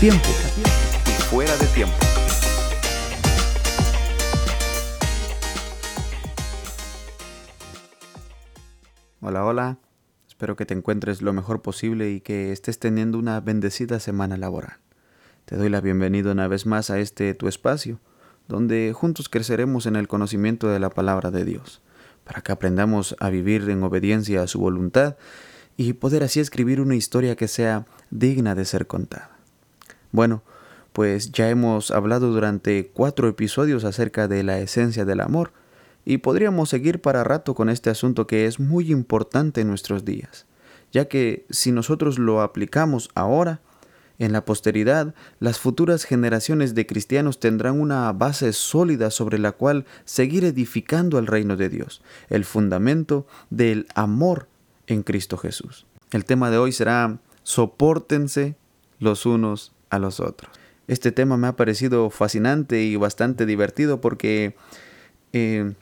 tiempo y fuera de tiempo. Hola, hola. Espero que te encuentres lo mejor posible y que estés teniendo una bendecida semana laboral. Te doy la bienvenida una vez más a este tu espacio, donde juntos creceremos en el conocimiento de la palabra de Dios, para que aprendamos a vivir en obediencia a su voluntad y poder así escribir una historia que sea digna de ser contada. Bueno, pues ya hemos hablado durante cuatro episodios acerca de la esencia del amor, y podríamos seguir para rato con este asunto que es muy importante en nuestros días, ya que si nosotros lo aplicamos ahora, en la posteridad, las futuras generaciones de cristianos tendrán una base sólida sobre la cual seguir edificando el reino de Dios, el fundamento del amor en Cristo Jesús. El tema de hoy será soportense los unos a los otros. Este tema me ha parecido fascinante y bastante divertido porque eh,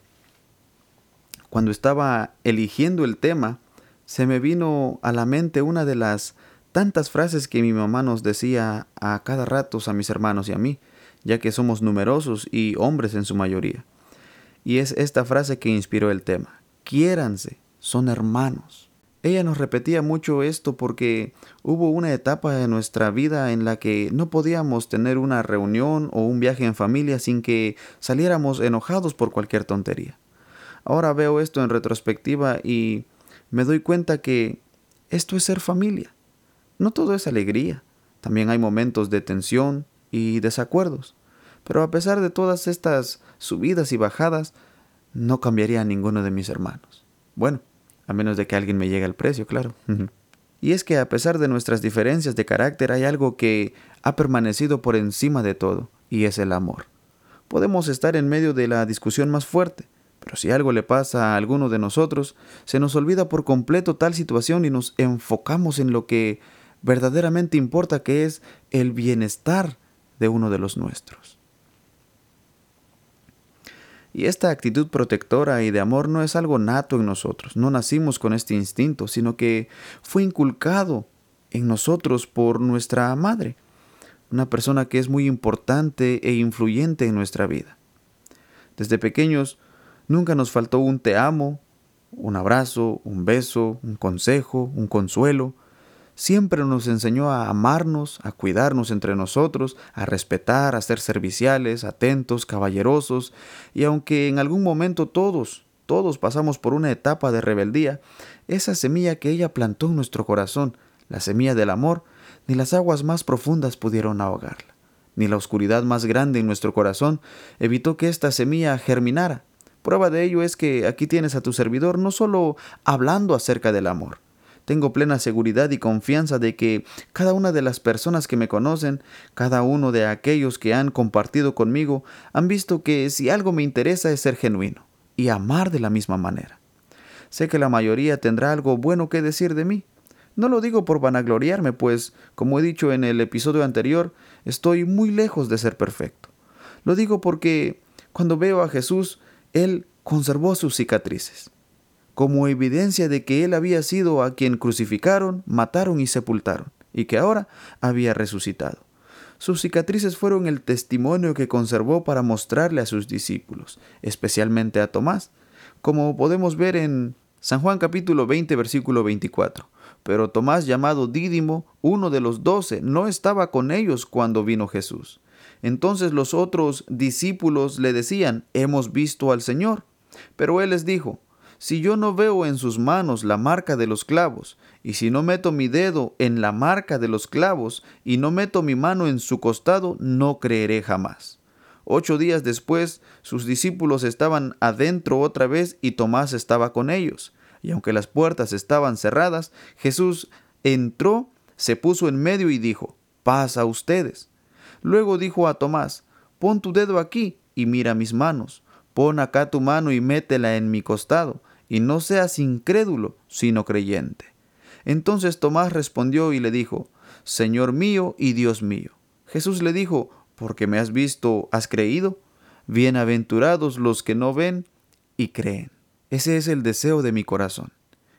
cuando estaba eligiendo el tema, se me vino a la mente una de las tantas frases que mi mamá nos decía a cada rato a mis hermanos y a mí, ya que somos numerosos y hombres en su mayoría. Y es esta frase que inspiró el tema. Quiéranse, son hermanos. Ella nos repetía mucho esto porque hubo una etapa de nuestra vida en la que no podíamos tener una reunión o un viaje en familia sin que saliéramos enojados por cualquier tontería. Ahora veo esto en retrospectiva y me doy cuenta que esto es ser familia. No todo es alegría, también hay momentos de tensión y desacuerdos. Pero a pesar de todas estas subidas y bajadas, no cambiaría a ninguno de mis hermanos. Bueno, a menos de que alguien me llegue al precio, claro. y es que a pesar de nuestras diferencias de carácter hay algo que ha permanecido por encima de todo, y es el amor. Podemos estar en medio de la discusión más fuerte, pero si algo le pasa a alguno de nosotros, se nos olvida por completo tal situación y nos enfocamos en lo que verdaderamente importa, que es el bienestar de uno de los nuestros. Y esta actitud protectora y de amor no es algo nato en nosotros, no nacimos con este instinto, sino que fue inculcado en nosotros por nuestra madre, una persona que es muy importante e influyente en nuestra vida. Desde pequeños Nunca nos faltó un te amo, un abrazo, un beso, un consejo, un consuelo. Siempre nos enseñó a amarnos, a cuidarnos entre nosotros, a respetar, a ser serviciales, atentos, caballerosos, y aunque en algún momento todos, todos pasamos por una etapa de rebeldía, esa semilla que ella plantó en nuestro corazón, la semilla del amor, ni las aguas más profundas pudieron ahogarla, ni la oscuridad más grande en nuestro corazón evitó que esta semilla germinara Prueba de ello es que aquí tienes a tu servidor no solo hablando acerca del amor. Tengo plena seguridad y confianza de que cada una de las personas que me conocen, cada uno de aquellos que han compartido conmigo, han visto que si algo me interesa es ser genuino y amar de la misma manera. Sé que la mayoría tendrá algo bueno que decir de mí. No lo digo por vanagloriarme, pues, como he dicho en el episodio anterior, estoy muy lejos de ser perfecto. Lo digo porque cuando veo a Jesús, él conservó sus cicatrices, como evidencia de que él había sido a quien crucificaron, mataron y sepultaron, y que ahora había resucitado. Sus cicatrices fueron el testimonio que conservó para mostrarle a sus discípulos, especialmente a Tomás, como podemos ver en San Juan capítulo 20 versículo 24. Pero Tomás llamado Dídimo, uno de los doce, no estaba con ellos cuando vino Jesús. Entonces los otros discípulos le decían, hemos visto al Señor. Pero él les dijo, si yo no veo en sus manos la marca de los clavos, y si no meto mi dedo en la marca de los clavos, y no meto mi mano en su costado, no creeré jamás. Ocho días después, sus discípulos estaban adentro otra vez y Tomás estaba con ellos. Y aunque las puertas estaban cerradas, Jesús entró, se puso en medio y dijo, paz a ustedes. Luego dijo a Tomás, pon tu dedo aquí y mira mis manos, pon acá tu mano y métela en mi costado, y no seas incrédulo, sino creyente. Entonces Tomás respondió y le dijo, Señor mío y Dios mío. Jesús le dijo, porque me has visto, has creído. Bienaventurados los que no ven y creen. Ese es el deseo de mi corazón,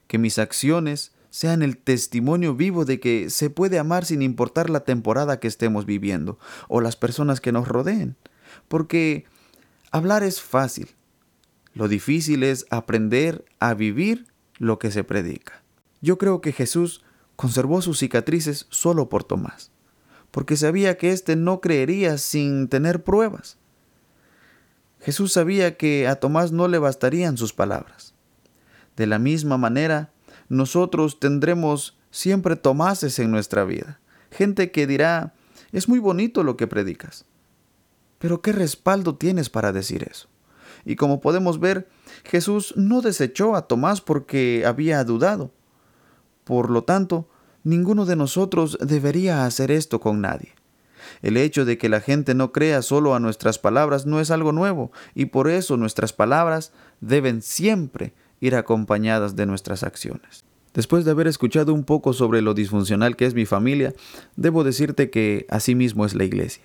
que mis acciones sean el testimonio vivo de que se puede amar sin importar la temporada que estemos viviendo o las personas que nos rodeen. Porque hablar es fácil. Lo difícil es aprender a vivir lo que se predica. Yo creo que Jesús conservó sus cicatrices solo por Tomás, porque sabía que éste no creería sin tener pruebas. Jesús sabía que a Tomás no le bastarían sus palabras. De la misma manera, nosotros tendremos siempre Tomases en nuestra vida. Gente que dirá, es muy bonito lo que predicas. Pero ¿qué respaldo tienes para decir eso? Y como podemos ver, Jesús no desechó a Tomás porque había dudado. Por lo tanto, ninguno de nosotros debería hacer esto con nadie. El hecho de que la gente no crea solo a nuestras palabras no es algo nuevo, y por eso nuestras palabras deben siempre ir acompañadas de nuestras acciones. Después de haber escuchado un poco sobre lo disfuncional que es mi familia, debo decirte que así mismo es la iglesia.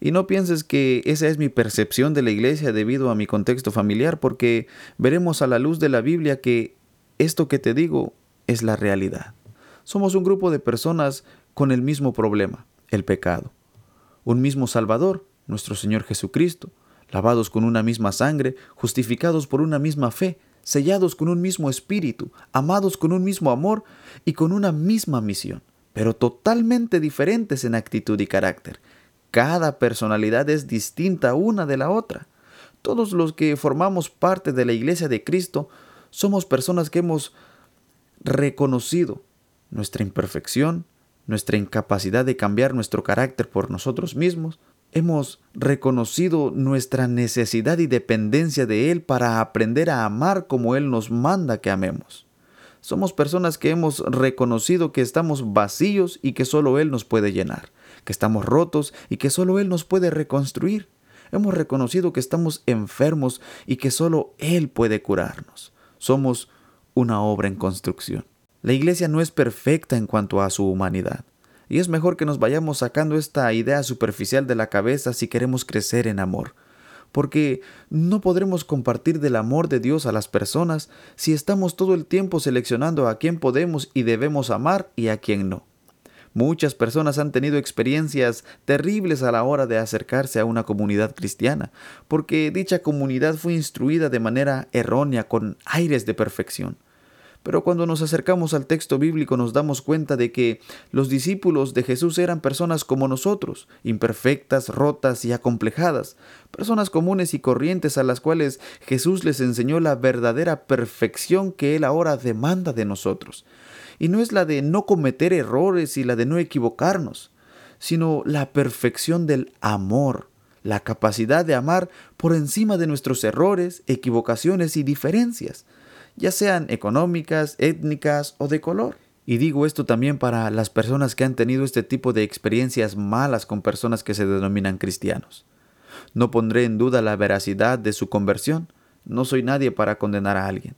Y no pienses que esa es mi percepción de la iglesia debido a mi contexto familiar, porque veremos a la luz de la Biblia que esto que te digo es la realidad. Somos un grupo de personas con el mismo problema, el pecado un mismo Salvador, nuestro Señor Jesucristo, lavados con una misma sangre, justificados por una misma fe, sellados con un mismo espíritu, amados con un mismo amor y con una misma misión, pero totalmente diferentes en actitud y carácter. Cada personalidad es distinta una de la otra. Todos los que formamos parte de la iglesia de Cristo somos personas que hemos reconocido nuestra imperfección, nuestra incapacidad de cambiar nuestro carácter por nosotros mismos, hemos reconocido nuestra necesidad y dependencia de Él para aprender a amar como Él nos manda que amemos. Somos personas que hemos reconocido que estamos vacíos y que solo Él nos puede llenar, que estamos rotos y que solo Él nos puede reconstruir. Hemos reconocido que estamos enfermos y que solo Él puede curarnos. Somos una obra en construcción. La iglesia no es perfecta en cuanto a su humanidad, y es mejor que nos vayamos sacando esta idea superficial de la cabeza si queremos crecer en amor, porque no podremos compartir del amor de Dios a las personas si estamos todo el tiempo seleccionando a quién podemos y debemos amar y a quién no. Muchas personas han tenido experiencias terribles a la hora de acercarse a una comunidad cristiana, porque dicha comunidad fue instruida de manera errónea con aires de perfección. Pero cuando nos acercamos al texto bíblico nos damos cuenta de que los discípulos de Jesús eran personas como nosotros, imperfectas, rotas y acomplejadas, personas comunes y corrientes a las cuales Jesús les enseñó la verdadera perfección que Él ahora demanda de nosotros. Y no es la de no cometer errores y la de no equivocarnos, sino la perfección del amor, la capacidad de amar por encima de nuestros errores, equivocaciones y diferencias ya sean económicas, étnicas o de color. Y digo esto también para las personas que han tenido este tipo de experiencias malas con personas que se denominan cristianos. No pondré en duda la veracidad de su conversión, no soy nadie para condenar a alguien,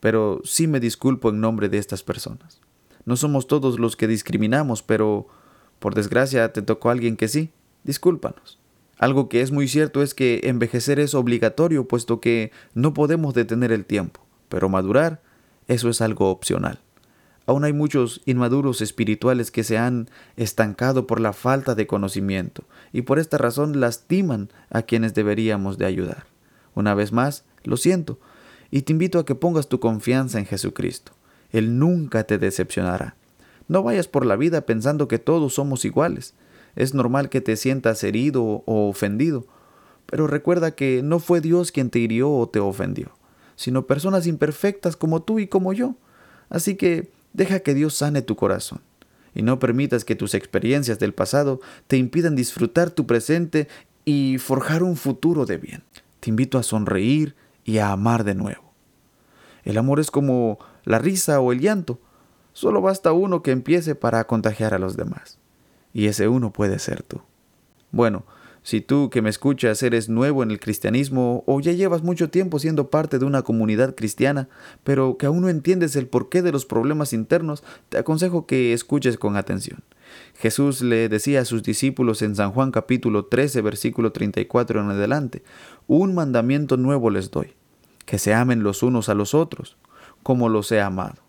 pero sí me disculpo en nombre de estas personas. No somos todos los que discriminamos, pero por desgracia te tocó alguien que sí, discúlpanos. Algo que es muy cierto es que envejecer es obligatorio, puesto que no podemos detener el tiempo pero madurar, eso es algo opcional. Aún hay muchos inmaduros espirituales que se han estancado por la falta de conocimiento y por esta razón lastiman a quienes deberíamos de ayudar. Una vez más, lo siento, y te invito a que pongas tu confianza en Jesucristo. Él nunca te decepcionará. No vayas por la vida pensando que todos somos iguales. Es normal que te sientas herido o ofendido, pero recuerda que no fue Dios quien te hirió o te ofendió sino personas imperfectas como tú y como yo. Así que deja que Dios sane tu corazón y no permitas que tus experiencias del pasado te impidan disfrutar tu presente y forjar un futuro de bien. Te invito a sonreír y a amar de nuevo. El amor es como la risa o el llanto. Solo basta uno que empiece para contagiar a los demás. Y ese uno puede ser tú. Bueno, si tú que me escuchas eres nuevo en el cristianismo o ya llevas mucho tiempo siendo parte de una comunidad cristiana, pero que aún no entiendes el porqué de los problemas internos, te aconsejo que escuches con atención. Jesús le decía a sus discípulos en San Juan capítulo 13 versículo 34 en adelante, un mandamiento nuevo les doy, que se amen los unos a los otros, como los he amado.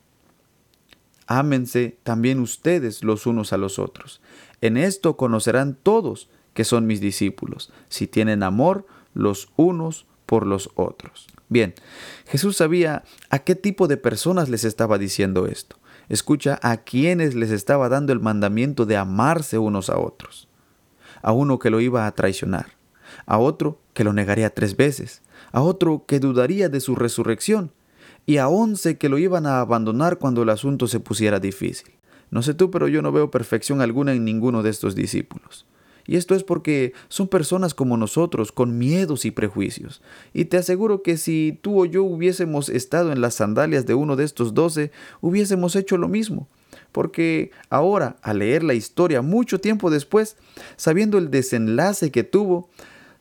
ámense también ustedes los unos a los otros. En esto conocerán todos que son mis discípulos, si tienen amor los unos por los otros. Bien, Jesús sabía a qué tipo de personas les estaba diciendo esto. Escucha a quienes les estaba dando el mandamiento de amarse unos a otros. A uno que lo iba a traicionar, a otro que lo negaría tres veces, a otro que dudaría de su resurrección, y a once que lo iban a abandonar cuando el asunto se pusiera difícil. No sé tú, pero yo no veo perfección alguna en ninguno de estos discípulos. Y esto es porque son personas como nosotros, con miedos y prejuicios. Y te aseguro que si tú o yo hubiésemos estado en las sandalias de uno de estos doce, hubiésemos hecho lo mismo. Porque ahora, al leer la historia mucho tiempo después, sabiendo el desenlace que tuvo,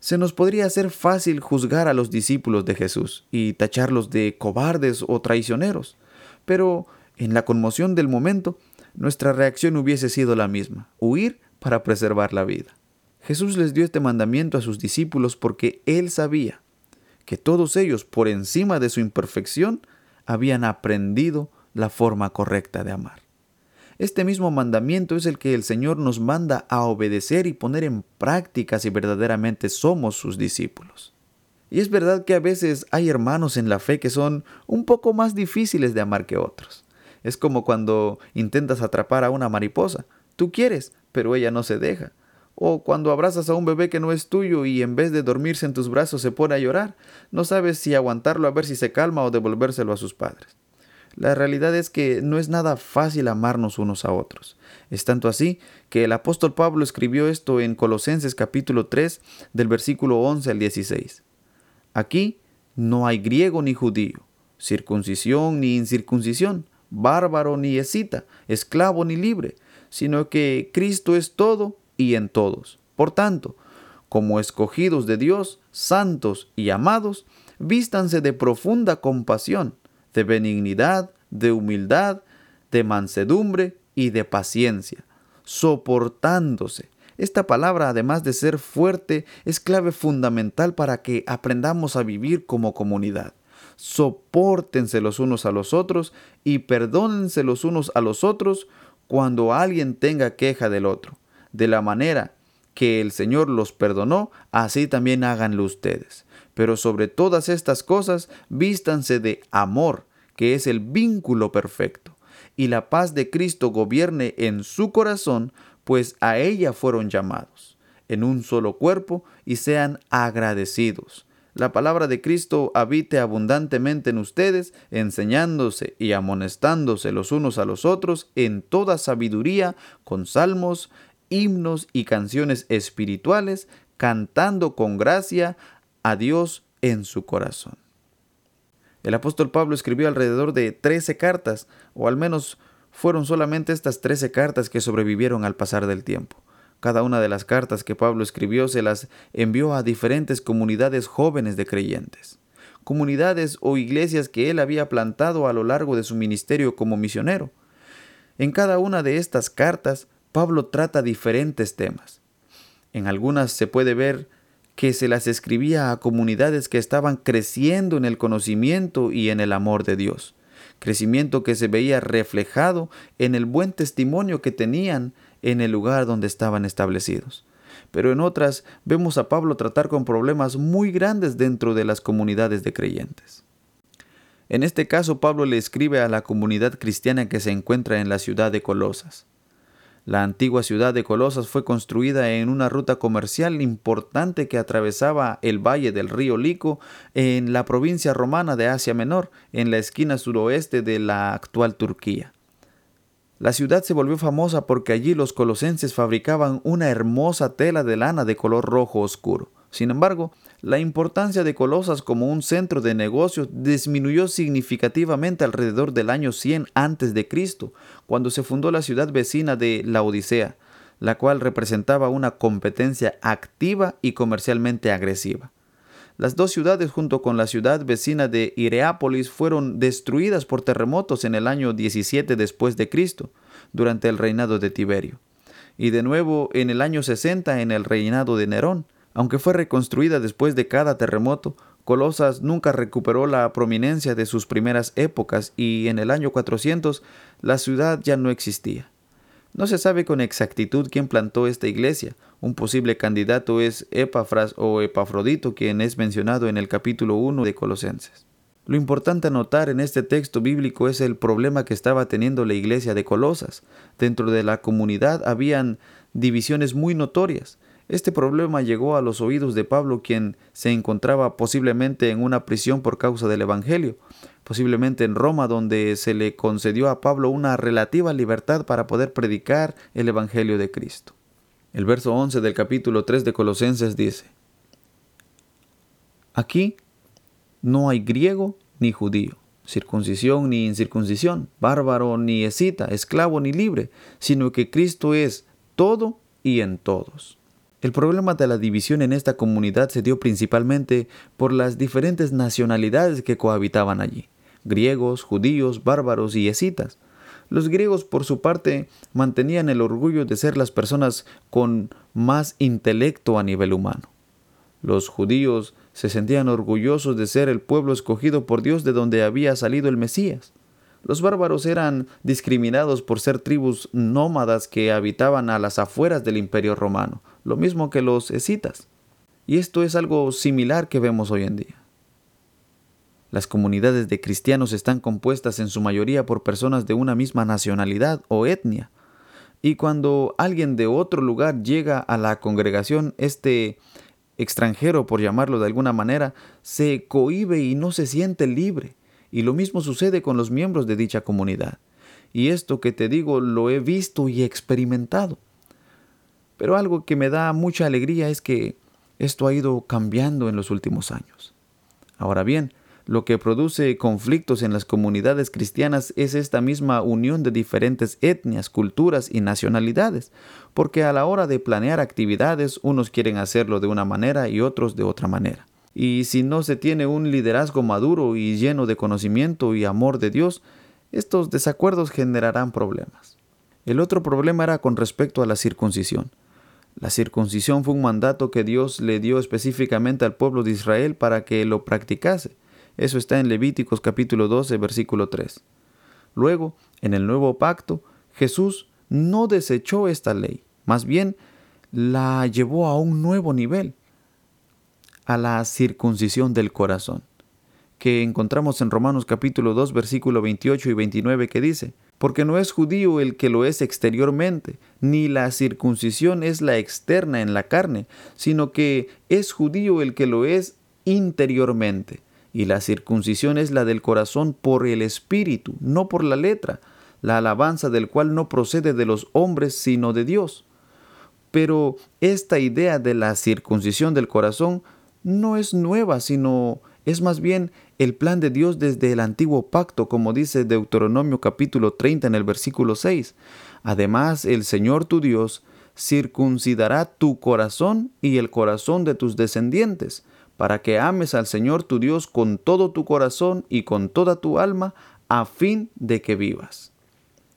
se nos podría hacer fácil juzgar a los discípulos de Jesús y tacharlos de cobardes o traicioneros. Pero en la conmoción del momento, nuestra reacción hubiese sido la misma, huir para preservar la vida. Jesús les dio este mandamiento a sus discípulos porque Él sabía que todos ellos, por encima de su imperfección, habían aprendido la forma correcta de amar. Este mismo mandamiento es el que el Señor nos manda a obedecer y poner en práctica si verdaderamente somos sus discípulos. Y es verdad que a veces hay hermanos en la fe que son un poco más difíciles de amar que otros. Es como cuando intentas atrapar a una mariposa. Tú quieres, pero ella no se deja. O cuando abrazas a un bebé que no es tuyo y en vez de dormirse en tus brazos se pone a llorar, no sabes si aguantarlo a ver si se calma o devolvérselo a sus padres. La realidad es que no es nada fácil amarnos unos a otros. Es tanto así que el apóstol Pablo escribió esto en Colosenses capítulo 3 del versículo 11 al 16. Aquí no hay griego ni judío, circuncisión ni incircuncisión, bárbaro ni escita, esclavo ni libre, sino que Cristo es todo y en todos. Por tanto, como escogidos de Dios, santos y amados, vístanse de profunda compasión, de benignidad, de humildad, de mansedumbre y de paciencia, soportándose. Esta palabra, además de ser fuerte, es clave fundamental para que aprendamos a vivir como comunidad. Sopórtense los unos a los otros y perdónense los unos a los otros cuando alguien tenga queja del otro. De la manera que el Señor los perdonó, así también háganlo ustedes. Pero sobre todas estas cosas, vístanse de amor, que es el vínculo perfecto, y la paz de Cristo gobierne en su corazón, pues a ella fueron llamados, en un solo cuerpo, y sean agradecidos la palabra de Cristo habite abundantemente en ustedes, enseñándose y amonestándose los unos a los otros en toda sabiduría, con salmos, himnos y canciones espirituales, cantando con gracia a Dios en su corazón. El apóstol Pablo escribió alrededor de trece cartas, o al menos fueron solamente estas trece cartas que sobrevivieron al pasar del tiempo. Cada una de las cartas que Pablo escribió se las envió a diferentes comunidades jóvenes de creyentes, comunidades o iglesias que él había plantado a lo largo de su ministerio como misionero. En cada una de estas cartas, Pablo trata diferentes temas. En algunas se puede ver que se las escribía a comunidades que estaban creciendo en el conocimiento y en el amor de Dios, crecimiento que se veía reflejado en el buen testimonio que tenían en el lugar donde estaban establecidos. Pero en otras vemos a Pablo tratar con problemas muy grandes dentro de las comunidades de creyentes. En este caso Pablo le escribe a la comunidad cristiana que se encuentra en la ciudad de Colosas. La antigua ciudad de Colosas fue construida en una ruta comercial importante que atravesaba el valle del río Lico en la provincia romana de Asia Menor, en la esquina suroeste de la actual Turquía. La ciudad se volvió famosa porque allí los colosenses fabricaban una hermosa tela de lana de color rojo oscuro. Sin embargo, la importancia de Colosas como un centro de negocios disminuyó significativamente alrededor del año 100 a.C., cuando se fundó la ciudad vecina de La Odisea, la cual representaba una competencia activa y comercialmente agresiva. Las dos ciudades junto con la ciudad vecina de Ireápolis fueron destruidas por terremotos en el año 17 después de Cristo, durante el reinado de Tiberio, y de nuevo en el año 60 en el reinado de Nerón, aunque fue reconstruida después de cada terremoto Colosas nunca recuperó la prominencia de sus primeras épocas y en el año 400 la ciudad ya no existía. No se sabe con exactitud quién plantó esta iglesia. Un posible candidato es Epafras o Epafrodito, quien es mencionado en el capítulo 1 de Colosenses. Lo importante a notar en este texto bíblico es el problema que estaba teniendo la iglesia de Colosas. Dentro de la comunidad habían divisiones muy notorias. Este problema llegó a los oídos de Pablo, quien se encontraba posiblemente en una prisión por causa del Evangelio, posiblemente en Roma, donde se le concedió a Pablo una relativa libertad para poder predicar el Evangelio de Cristo. El verso 11 del capítulo 3 de Colosenses dice, Aquí no hay griego ni judío, circuncisión ni incircuncisión, bárbaro ni escita, esclavo ni libre, sino que Cristo es todo y en todos. El problema de la división en esta comunidad se dio principalmente por las diferentes nacionalidades que cohabitaban allí, griegos, judíos, bárbaros y escitas. Los griegos, por su parte, mantenían el orgullo de ser las personas con más intelecto a nivel humano. Los judíos se sentían orgullosos de ser el pueblo escogido por Dios de donde había salido el Mesías. Los bárbaros eran discriminados por ser tribus nómadas que habitaban a las afueras del imperio romano, lo mismo que los escitas. Y esto es algo similar que vemos hoy en día. Las comunidades de cristianos están compuestas en su mayoría por personas de una misma nacionalidad o etnia. Y cuando alguien de otro lugar llega a la congregación, este extranjero, por llamarlo de alguna manera, se cohíbe y no se siente libre. Y lo mismo sucede con los miembros de dicha comunidad. Y esto que te digo lo he visto y experimentado. Pero algo que me da mucha alegría es que esto ha ido cambiando en los últimos años. Ahora bien, lo que produce conflictos en las comunidades cristianas es esta misma unión de diferentes etnias, culturas y nacionalidades, porque a la hora de planear actividades unos quieren hacerlo de una manera y otros de otra manera. Y si no se tiene un liderazgo maduro y lleno de conocimiento y amor de Dios, estos desacuerdos generarán problemas. El otro problema era con respecto a la circuncisión. La circuncisión fue un mandato que Dios le dio específicamente al pueblo de Israel para que lo practicase. Eso está en Levíticos capítulo 12, versículo 3. Luego, en el nuevo pacto, Jesús no desechó esta ley, más bien la llevó a un nuevo nivel, a la circuncisión del corazón, que encontramos en Romanos capítulo 2, versículo 28 y 29 que dice, porque no es judío el que lo es exteriormente, ni la circuncisión es la externa en la carne, sino que es judío el que lo es interiormente y la circuncisión es la del corazón por el espíritu, no por la letra, la alabanza del cual no procede de los hombres, sino de Dios. Pero esta idea de la circuncisión del corazón no es nueva, sino es más bien el plan de Dios desde el antiguo pacto, como dice Deuteronomio capítulo 30 en el versículo 6. Además, el Señor tu Dios circuncidará tu corazón y el corazón de tus descendientes, para que ames al Señor tu Dios con todo tu corazón y con toda tu alma, a fin de que vivas.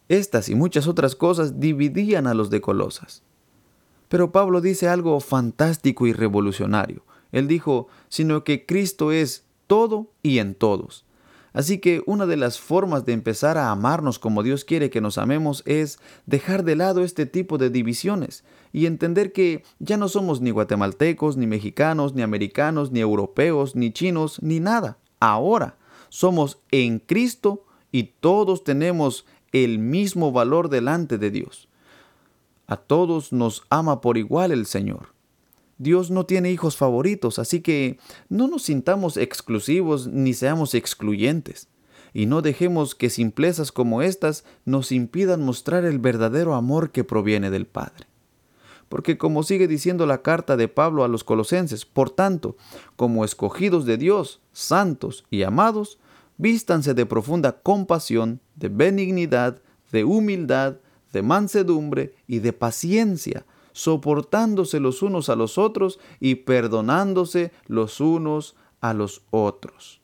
Estas y muchas otras cosas dividían a los de Colosas. Pero Pablo dice algo fantástico y revolucionario. Él dijo, sino que Cristo es todo y en todos. Así que una de las formas de empezar a amarnos como Dios quiere que nos amemos es dejar de lado este tipo de divisiones y entender que ya no somos ni guatemaltecos, ni mexicanos, ni americanos, ni europeos, ni chinos, ni nada. Ahora somos en Cristo y todos tenemos el mismo valor delante de Dios. A todos nos ama por igual el Señor. Dios no tiene hijos favoritos, así que no nos sintamos exclusivos ni seamos excluyentes, y no dejemos que simplezas como estas nos impidan mostrar el verdadero amor que proviene del Padre. Porque como sigue diciendo la carta de Pablo a los colosenses, por tanto, como escogidos de Dios, santos y amados, vístanse de profunda compasión, de benignidad, de humildad, de mansedumbre y de paciencia, soportándose los unos a los otros y perdonándose los unos a los otros.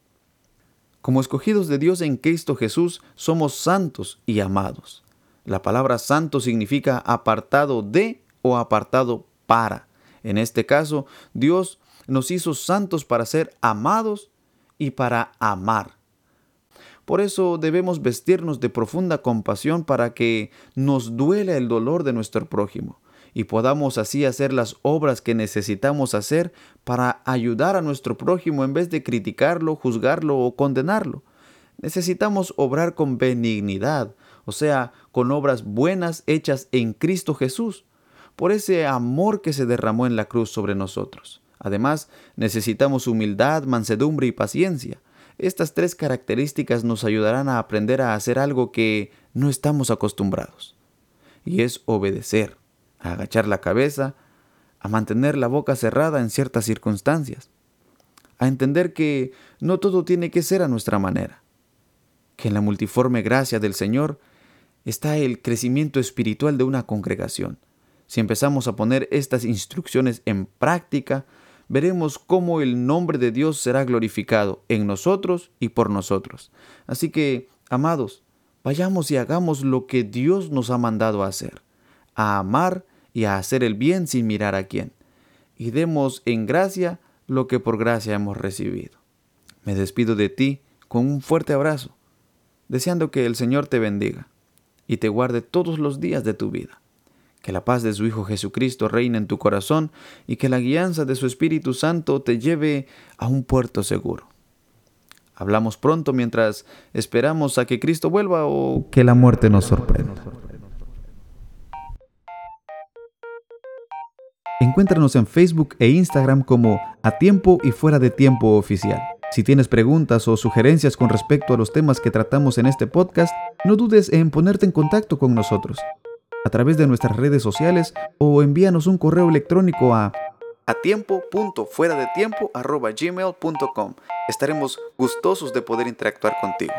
Como escogidos de Dios en Cristo Jesús, somos santos y amados. La palabra santo significa apartado de o apartado para. En este caso, Dios nos hizo santos para ser amados y para amar. Por eso debemos vestirnos de profunda compasión para que nos duela el dolor de nuestro prójimo y podamos así hacer las obras que necesitamos hacer para ayudar a nuestro prójimo en vez de criticarlo, juzgarlo o condenarlo. Necesitamos obrar con benignidad, o sea, con obras buenas hechas en Cristo Jesús, por ese amor que se derramó en la cruz sobre nosotros. Además, necesitamos humildad, mansedumbre y paciencia. Estas tres características nos ayudarán a aprender a hacer algo que no estamos acostumbrados, y es obedecer, a agachar la cabeza, a mantener la boca cerrada en ciertas circunstancias, a entender que no todo tiene que ser a nuestra manera, que en la multiforme gracia del Señor está el crecimiento espiritual de una congregación. Si empezamos a poner estas instrucciones en práctica, veremos cómo el nombre de Dios será glorificado en nosotros y por nosotros. Así que, amados, vayamos y hagamos lo que Dios nos ha mandado a hacer, a amar y a hacer el bien sin mirar a quién, y demos en gracia lo que por gracia hemos recibido. Me despido de ti con un fuerte abrazo, deseando que el Señor te bendiga y te guarde todos los días de tu vida. Que la paz de su Hijo Jesucristo reine en tu corazón y que la guianza de su Espíritu Santo te lleve a un puerto seguro. Hablamos pronto mientras esperamos a que Cristo vuelva o que la muerte nos sorprenda. Encuéntranos en Facebook e Instagram como A Tiempo y Fuera de Tiempo Oficial. Si tienes preguntas o sugerencias con respecto a los temas que tratamos en este podcast, no dudes en ponerte en contacto con nosotros a través de nuestras redes sociales o envíanos un correo electrónico a a tiempo.fuera de tiempo Estaremos gustosos de poder interactuar contigo.